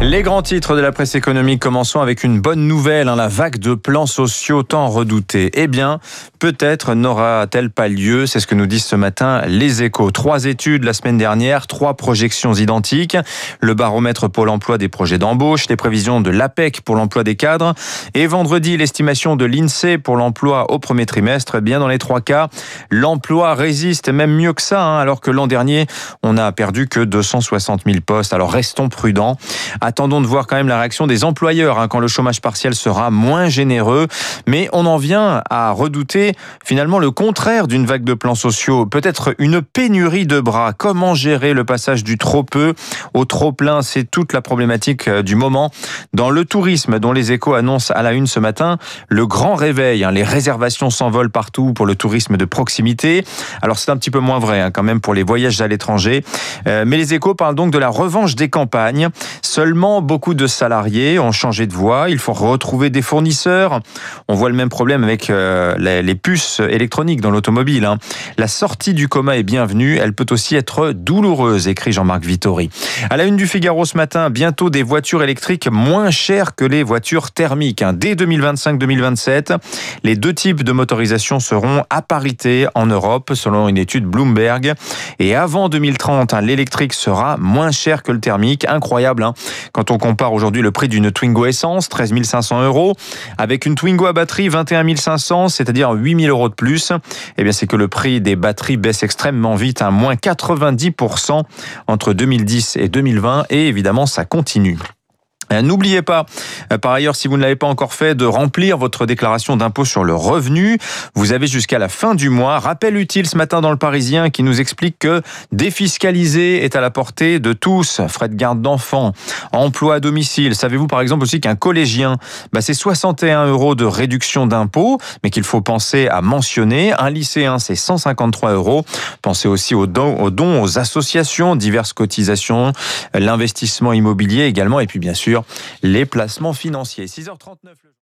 Les grands titres de la presse économique, commençons avec une bonne nouvelle, hein, la vague de plans sociaux tant redoutée. Eh bien, peut-être n'aura-t-elle pas lieu, c'est ce que nous disent ce matin les échos. Trois études la semaine dernière, trois projections identiques, le baromètre Pôle emploi des projets d'embauche, les prévisions de l'APEC pour l'emploi des cadres, et vendredi, l'estimation de l'INSEE pour l'emploi au premier trimestre. Eh bien, dans les trois cas, l'emploi résiste même mieux que ça, hein, alors que l'an dernier, on a perdu que 260 000 postes. Alors restons prudents. Attendons de voir quand même la réaction des employeurs hein, quand le chômage partiel sera moins généreux. Mais on en vient à redouter finalement le contraire d'une vague de plans sociaux. Peut-être une pénurie de bras. Comment gérer le passage du trop peu au trop plein? C'est toute la problématique euh, du moment. Dans le tourisme, dont les échos annoncent à la une ce matin, le grand réveil. Hein, les réservations s'envolent partout pour le tourisme de proximité. Alors c'est un petit peu moins vrai hein, quand même pour les voyages à l'étranger. Euh, mais les échos parlent donc de la revanche des campagnes. Seulement, beaucoup de salariés ont changé de voie. Il faut retrouver des fournisseurs. On voit le même problème avec euh, les, puces électroniques dans l'automobile. Hein. La sortie du coma est bienvenue. Elle peut aussi être douloureuse, écrit Jean-Marc Vittori. À la une du Figaro ce matin, bientôt des voitures électriques moins chères que les voitures thermiques. Hein. Dès 2025-2027, les deux types de motorisation seront à parité en Europe, selon une étude Bloomberg. Et avant 2030, hein, l'électrique sera moins que le thermique. Incroyable, hein quand on compare aujourd'hui le prix d'une Twingo essence, 13 500 euros, avec une Twingo à batterie, 21 500, c'est-à-dire 8 000 euros de plus. Eh bien, c'est que le prix des batteries baisse extrêmement vite, à hein, moins 90% entre 2010 et 2020, et évidemment, ça continue. Euh, n'oubliez pas, euh, par ailleurs, si vous ne l'avez pas encore fait, de remplir votre déclaration d'impôt sur le revenu. Vous avez jusqu'à la fin du mois. Rappel utile ce matin dans le Parisien qui nous explique que défiscaliser est à la portée de tous. Frais de garde d'enfants, emploi à domicile. Savez-vous par exemple aussi qu'un collégien, bah, c'est 61 euros de réduction d'impôt, mais qu'il faut penser à mentionner. Un lycéen, c'est 153 euros. Pensez aussi aux dons, aux dons, aux associations, diverses cotisations, l'investissement immobilier également, et puis bien sûr les placements financiers. 6h39.